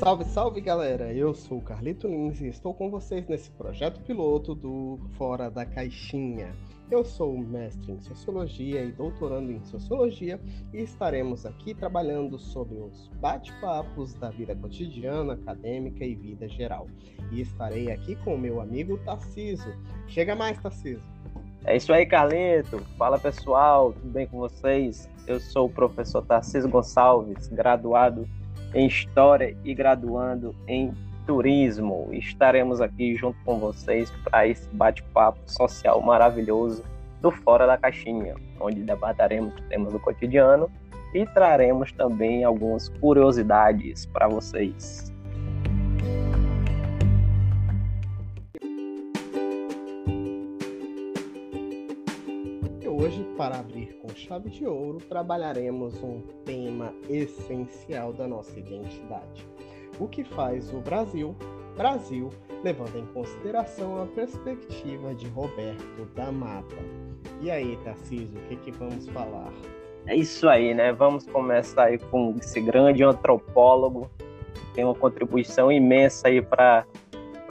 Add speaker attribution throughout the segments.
Speaker 1: Salve, salve galera! Eu sou o Carlito Lins e estou com vocês nesse projeto piloto do Fora da Caixinha. Eu sou mestre em Sociologia e doutorando em Sociologia e estaremos aqui trabalhando sobre os bate-papos da vida cotidiana, acadêmica e vida geral. E estarei aqui com o meu amigo Tarciso. Chega mais, Tarciso!
Speaker 2: É isso aí, Carlito! Fala pessoal, tudo bem com vocês? Eu sou o professor Tarciso Gonçalves, graduado em História e graduando em Turismo. Estaremos aqui junto com vocês para esse bate-papo social maravilhoso do Fora da Caixinha, onde debateremos temas do cotidiano e traremos também algumas curiosidades para vocês.
Speaker 1: Hoje, para abrir com chave de ouro, trabalharemos um tema essencial da nossa identidade: o que faz o Brasil, Brasil, levando em consideração a perspectiva de Roberto da Mata. E aí, Tarcísio, o que, que vamos falar?
Speaker 2: É isso aí, né? Vamos começar aí com esse grande antropólogo, tem uma contribuição imensa aí para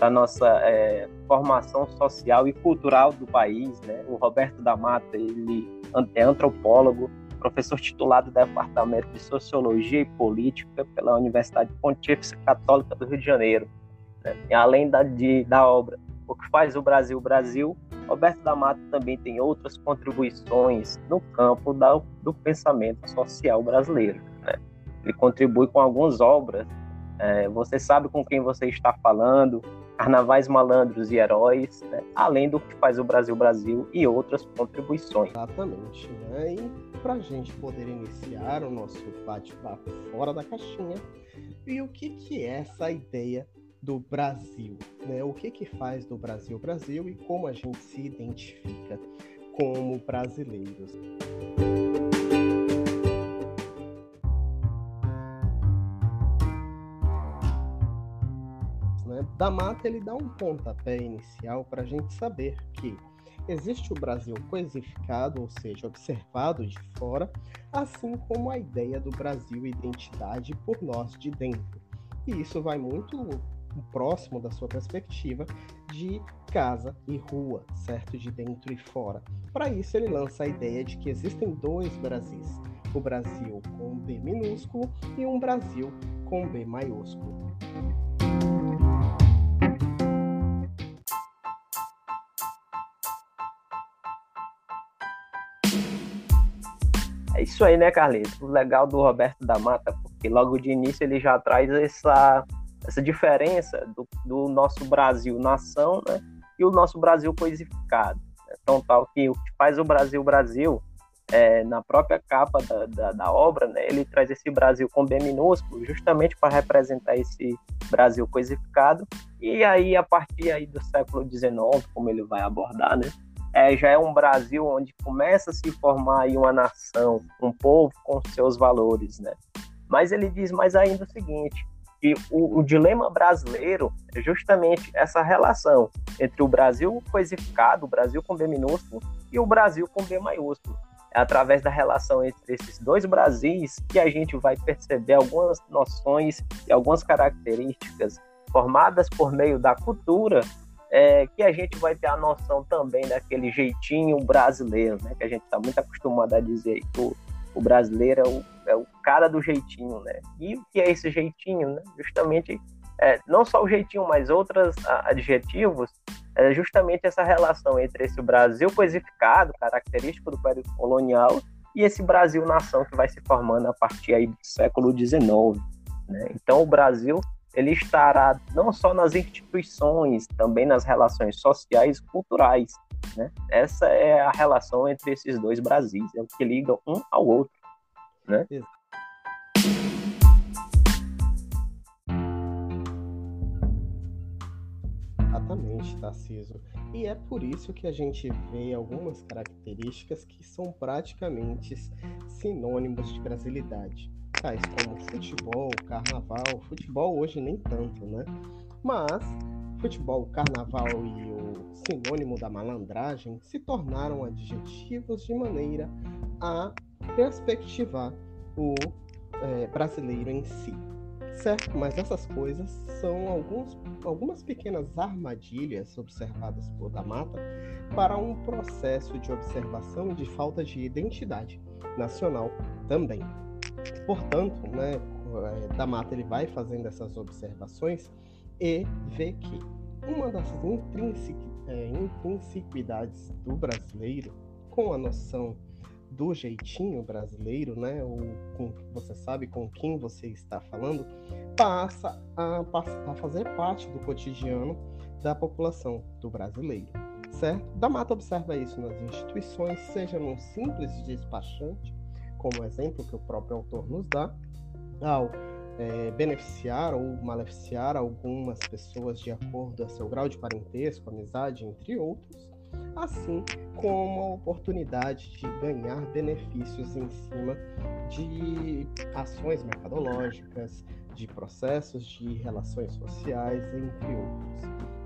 Speaker 2: a nossa é, formação social e cultural do país, né? O Roberto da Mata, ele é antropólogo, professor titulado do Departamento de Sociologia e Política pela Universidade Pontífice Católica do Rio de Janeiro. Né? E além da, de, da obra O que faz o Brasil Brasil, Roberto da Mata também tem outras contribuições no campo da, do pensamento social brasileiro. Né? Ele contribui com algumas obras. É, você sabe com quem você está falando, Carnavais Malandros e Heróis, né? além do que faz o Brasil Brasil e outras contribuições.
Speaker 1: Exatamente. Né? E para a gente poder iniciar o nosso bate-papo fora da caixinha, e o que, que é essa ideia do Brasil? Né? O que, que faz do Brasil Brasil e como a gente se identifica como brasileiros? Da mata ele dá um pontapé inicial para a gente saber que existe o Brasil coisificado, ou seja, observado de fora, assim como a ideia do Brasil identidade por nós de dentro. E isso vai muito próximo da sua perspectiva de casa e rua, certo? De dentro e fora. Para isso, ele lança a ideia de que existem dois Brasis: o Brasil com B minúsculo e um Brasil com B maiúsculo.
Speaker 2: É isso aí, né, Carlinhos? O legal do Roberto da Mata, porque logo de início ele já traz essa, essa diferença do, do nosso Brasil nação, né? E o nosso Brasil coisificado. Né? Então, tal que o que faz o Brasil Brasil, é, na própria capa da, da, da, obra, né, ele traz esse Brasil com B minúsculo, justamente para representar esse Brasil coisificado. E aí, a partir aí do século XIX, como ele vai abordar, né, é, já é um Brasil onde começa a se formar aí uma nação, um povo com seus valores, né? Mas ele diz mais ainda o seguinte, que o, o, dilema brasileiro é justamente essa relação entre o Brasil coisificado, o Brasil com B minúsculo, e o Brasil com B maiúsculo. É através da relação entre esses dois Brasis que a gente vai perceber algumas noções e algumas características formadas por meio da cultura é, que a gente vai ter a noção também daquele jeitinho brasileiro, né? Que a gente está muito acostumado a dizer que o, o brasileiro é o, é o, cara do jeitinho, né? E o que é esse jeitinho, né? Justamente, é, não só o jeitinho, mas outros adjetivos, é justamente essa relação entre esse Brasil coisificado, característico do período colonial, e esse Brasil-nação que vai se formando a partir aí do século XIX. Né? Então, o Brasil ele estará não só nas instituições, também nas relações sociais e culturais. Né? Essa é a relação entre esses dois Brasis, é o que liga um ao outro. Né?
Speaker 1: Exatamente, Tarciso. E é por isso que a gente vê algumas características que são praticamente sinônimos de brasilidade tais como futebol, carnaval, futebol hoje nem tanto, né? Mas futebol, carnaval e o sinônimo da malandragem se tornaram adjetivos de maneira a perspectivar o é, brasileiro em si, certo? Mas essas coisas são alguns, algumas pequenas armadilhas observadas por da Mata para um processo de observação de falta de identidade nacional também. Portanto, né, é, da Mata ele vai fazendo essas observações e vê que uma das intrinsiquidades do brasileiro com a noção do jeitinho brasileiro, né, ou com, você sabe com quem você está falando, passa a, a fazer parte do cotidiano da população do brasileiro, certo? Da Mata observa isso nas instituições, seja num simples despachante, como exemplo que o próprio autor nos dá, ao é, beneficiar ou maleficiar algumas pessoas de acordo a seu grau de parentesco, amizade, entre outros, assim como a oportunidade de ganhar benefícios em cima de ações mercadológicas, de processos de relações sociais, entre outros.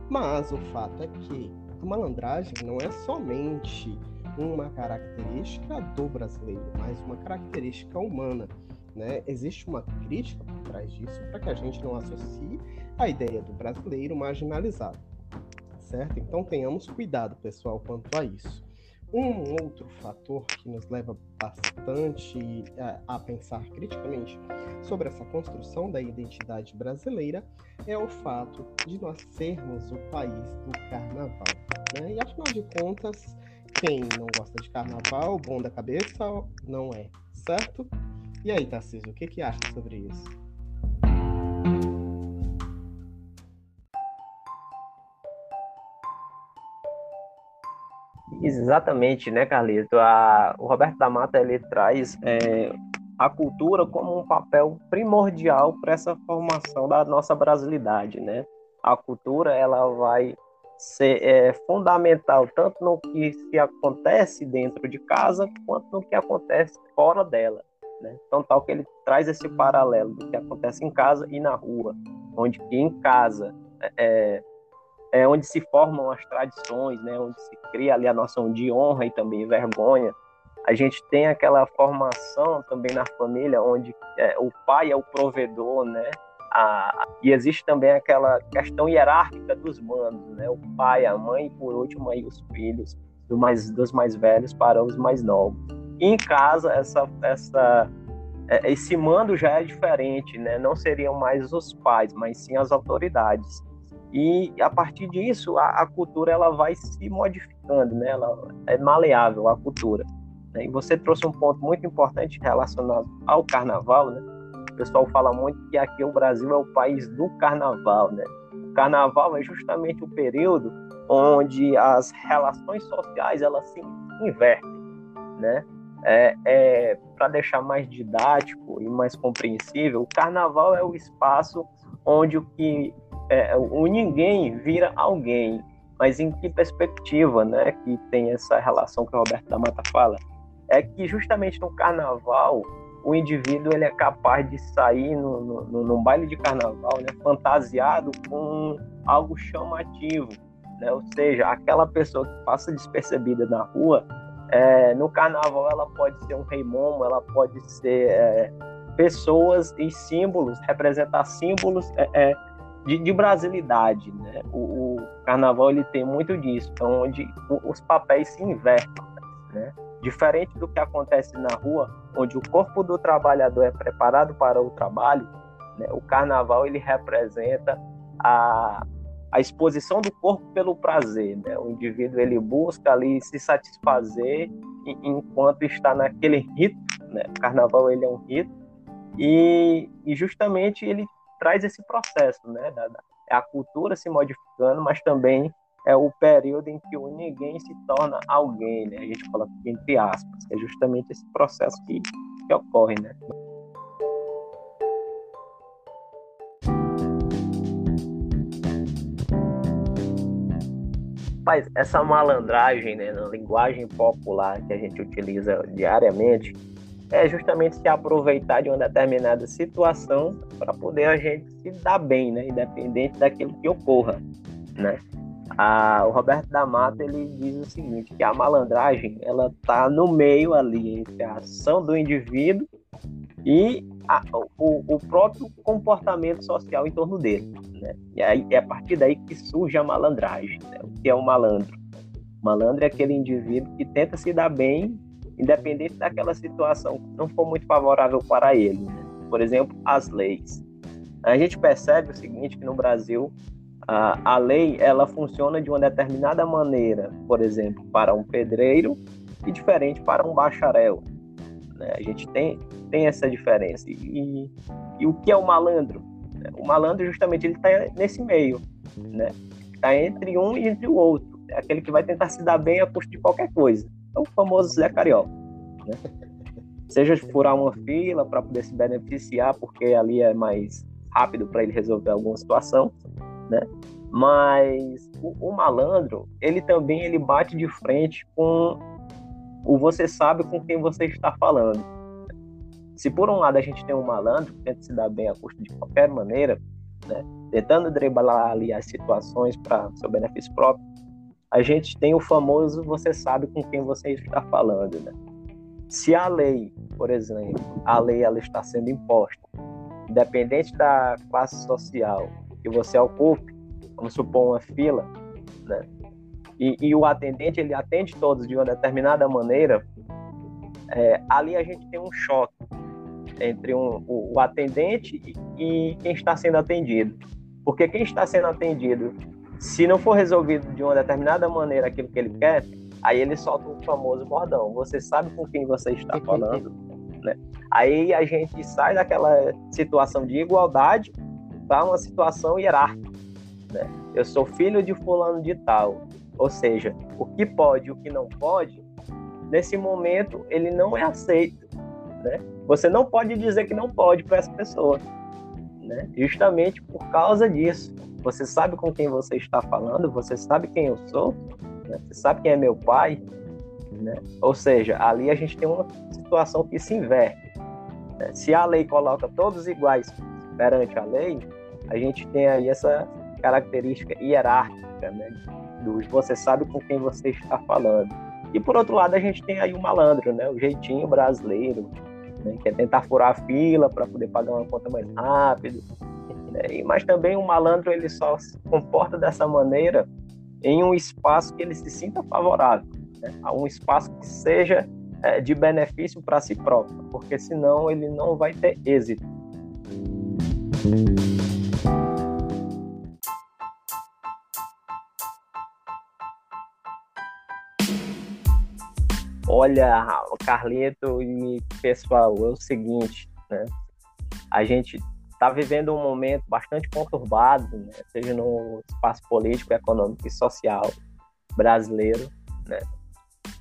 Speaker 1: Mas o fato é que a malandragem não é somente uma característica do brasileiro, mas uma característica humana. Né? Existe uma crítica por trás disso para que a gente não associe a ideia do brasileiro marginalizado, certo? Então tenhamos cuidado, pessoal, quanto a isso. Um outro fator que nos leva bastante a, a, pensar criticamente sobre essa construção da identidade brasileira é o fato de nós sermos o país do carnaval. Né? E afinal de contas, quem não gosta de carnaval, bom da cabeça, não é, certo? E aí, Tarcísio, o que, que acha sobre isso?
Speaker 2: Exatamente, né, Carlito? A, o Roberto da Mata ele traz é, a cultura como um papel primordial para essa formação da nossa brasilidade, né? A cultura ela vai ser é, fundamental tanto no que se acontece dentro de casa quanto no que acontece fora dela. Né? Então, tal que ele traz esse paralelo do que acontece em casa e na rua, onde em casa é, é onde se formam as tradições, né? onde se cria ali a noção de honra e também vergonha. A gente tem aquela formação também na família, onde é, o pai é o provedor, né? A, e existe também aquela questão hierárquica dos mandos, né? O pai, a mãe e por último aí os filhos, do mais, dos mais velhos para os mais novos. E em casa essa essa é, esse mando já é diferente, né? Não seriam mais os pais, mas sim as autoridades. E a partir disso a, a cultura ela vai se modificando, né? Ela é maleável a cultura. Né? E você trouxe um ponto muito importante relacionado ao carnaval, né? O pessoal fala muito que aqui o Brasil é o país do carnaval, né? O carnaval é justamente o período onde as relações sociais elas se invertem, né? É, é para deixar mais didático e mais compreensível, o carnaval é o espaço onde o que é, o ninguém vira alguém, mas em que perspectiva, né? Que tem essa relação que o Roberto da Mata fala, é que justamente no carnaval o indivíduo ele é capaz de sair no, no, num baile de carnaval, né, fantasiado com algo chamativo, né, ou seja, aquela pessoa que passa despercebida na rua, é, no carnaval ela pode ser um rei momo, ela pode ser é, pessoas e símbolos, representar símbolos é, é de, de, brasilidade, né? O, o, carnaval ele tem muito disso, então onde os papéis se invertem, né? Diferente do que acontece na rua, onde o corpo do trabalhador é preparado para o trabalho, né, o carnaval ele representa a, a exposição do corpo pelo prazer. Né? O indivíduo ele busca ali se satisfazer enquanto está naquele rito. Né? O carnaval ele é um rito e, e justamente ele traz esse processo, né? Da, da, a cultura se modificando, mas também é o período em que o ninguém se torna alguém, né? A gente fala entre aspas, é justamente esse processo que, que ocorre, né? Mas essa malandragem, né, na linguagem popular que a gente utiliza diariamente, é justamente se aproveitar de uma determinada situação para poder a gente se dar bem, né, independente daquilo que ocorra, né? A, o Roberto da Mata ele diz o seguinte, que a malandragem ela tá no meio ali entre a ação do indivíduo e a, o, o, próprio comportamento social em torno dele. Né? E aí é a partir daí que surge a malandragem. Né? O que é o malandro? O malandro é aquele indivíduo que tenta se dar bem, independente daquela situação que não for muito favorável para ele. Né? Por exemplo, as leis. A gente percebe o seguinte, que no Brasil a, a lei ela funciona de uma determinada maneira, por exemplo, para um pedreiro e diferente para um bacharel. Né? A gente tem, tem essa diferença. E, e o que é o malandro? O malandro, justamente, ele está nesse meio. Né? Está entre um e entre o outro. É aquele que vai tentar se dar bem a custo de qualquer coisa. É o famoso Zé Carioca. Né? Seja furar uma fila para poder se beneficiar, porque ali é mais rápido para ele resolver alguma situação, né? Mas o, o, malandro, ele também ele bate de frente com o você sabe com quem você está falando. Se por um lado a gente tem um malandro que tenta se dar bem a custo de qualquer maneira, né, tentando driblar ali as situações para seu benefício próprio, a gente tem o famoso você sabe com quem você está falando, né? Se a lei, por exemplo, a lei ela está sendo imposta, independente da classe social que você ocupe, vamos supor uma fila, né? e, e o atendente ele atende todos de uma determinada maneira, é, ali a gente tem um choque entre um, o, o, atendente e, e quem está sendo atendido. Porque quem está sendo atendido, se não for resolvido de uma determinada maneira aquilo que ele quer, aí ele solta o famoso bordão. Você sabe com quem você está falando, né? Aí a gente sai daquela situação de igualdade para uma situação hierárquica. Né? Eu sou filho de fulano de tal. Ou seja, o que pode e o que não pode, nesse momento ele não é aceito. Né? Você não pode dizer que não pode para essa pessoa. Né? Justamente por causa disso. Você sabe com quem você está falando, você sabe quem eu sou, né? você sabe quem é meu pai. Né? Ou seja, ali a gente tem uma situação que se inverte. Né? Se a lei coloca todos iguais perante a lei, a gente tem aí essa característica hierárquica, né? Do você sabe com quem você está falando. E por outro lado, a gente tem aí o malandro, né? O jeitinho brasileiro, né? que é tentar furar a fila para poder pagar uma conta mais rápido. Né? Mas também o malandro ele só se comporta dessa maneira em um espaço que ele se sinta favorável, né? um espaço que seja é, de benefício para si próprio, porque senão ele não vai ter êxito. Olha, Carlito e pessoal, é o seguinte, né? A gente está vivendo um momento bastante conturbado, né? seja no espaço político, econômico e social brasileiro, né?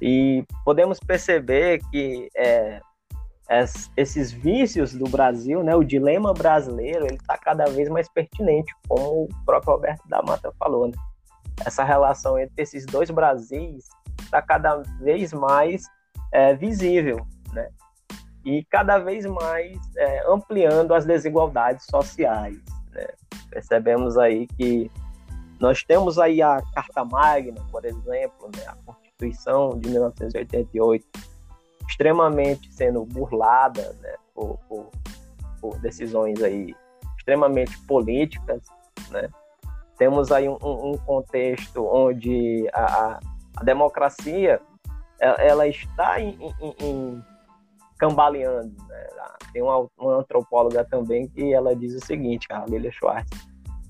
Speaker 2: E podemos perceber que é, esses vícios do Brasil, né, o dilema brasileiro, ele está cada vez mais pertinente, como o próprio Alberto da Mata falou. Né? Essa relação entre esses dois Brasis está cada vez mais é, visível, né? E cada vez mais é, ampliando as desigualdades sociais. Né? Percebemos aí que nós temos aí a Carta Magna, por exemplo, né? a Constituição de 1988, extremamente sendo burlada né? por, por, por decisões aí extremamente políticas, né? Temos aí um, um contexto onde a, a democracia ela está em, em, em cambaleando. Né? Tem uma, uma, antropóloga também que ela diz o seguinte, a Lilia Schwartz,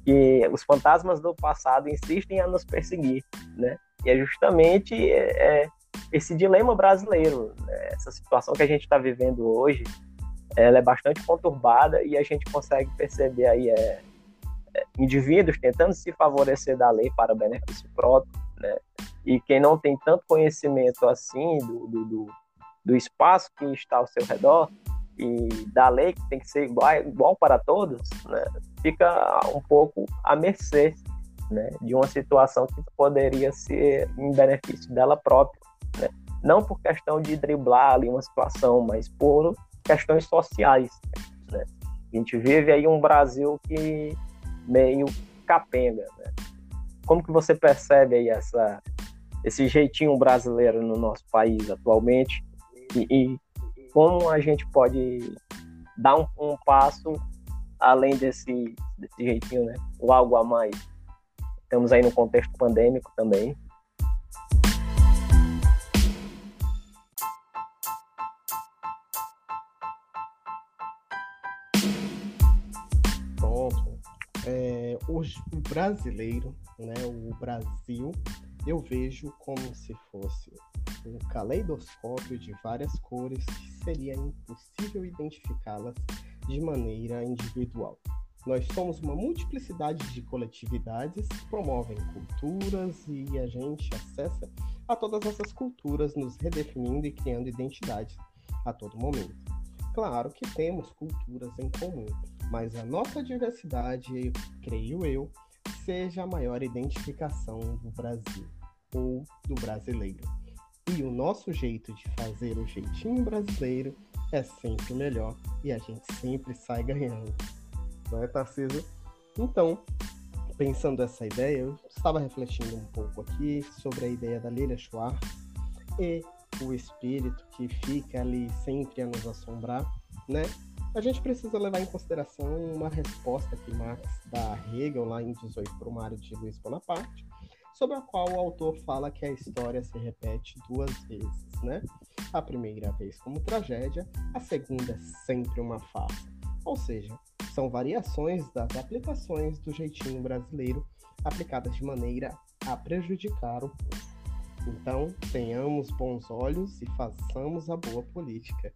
Speaker 2: que os fantasmas do passado insistem a nos perseguir, né? E é justamente é, é esse dilema brasileiro, né? essa situação que a gente está vivendo hoje, ela é bastante conturbada e a gente consegue perceber aí é, é, indivíduos tentando se favorecer da lei para benefício próprio, né? E quem não tem tanto conhecimento assim do, do, do, do espaço que está ao seu redor e da lei que tem que ser igual, igual para todos, né? fica um pouco à mercê né? de uma situação que poderia ser em benefício dela própria. Não por questão de driblar ali uma situação, mas por questões sociais. Né? A gente vive aí um Brasil que meio capenga. Né? Como que você percebe aí essa, esse jeitinho brasileiro no nosso país atualmente e, e como a gente pode dar um, um passo além desse, desse jeitinho, né? O algo a mais. Estamos aí no contexto pandêmico também.
Speaker 1: É, o brasileiro, né, o Brasil, eu vejo como se fosse um caleidoscópio de várias cores que seria impossível identificá-las de maneira individual. Nós somos uma multiplicidade de coletividades que promovem culturas e a gente acessa a todas essas culturas, nos redefinindo e criando identidades a todo momento. Claro que temos culturas em comum, mas a nossa diversidade, creio eu, seja a maior identificação do Brasil ou do brasileiro. E o nosso jeito de fazer o jeitinho brasileiro é sempre melhor e a gente sempre sai ganhando. Não é, Tarcísio? Então, pensando essa ideia, eu estava refletindo um pouco aqui sobre a ideia da Lilia Schwartz e o espírito que fica ali sempre a nos assombrar, né? A gente precisa levar em consideração uma resposta que Marx dá a Hegel lá em 18 Brumário de Luiz Bonaparte, sobre a qual o autor fala que a história se repete duas vezes, né? A primeira vez como tragédia, a segunda sempre uma farsa. Ou seja, são variações das aplicações do jeitinho brasileiro aplicadas de maneira a prejudicar o povo. Então, tenhamos bons olhos e façamos a boa política.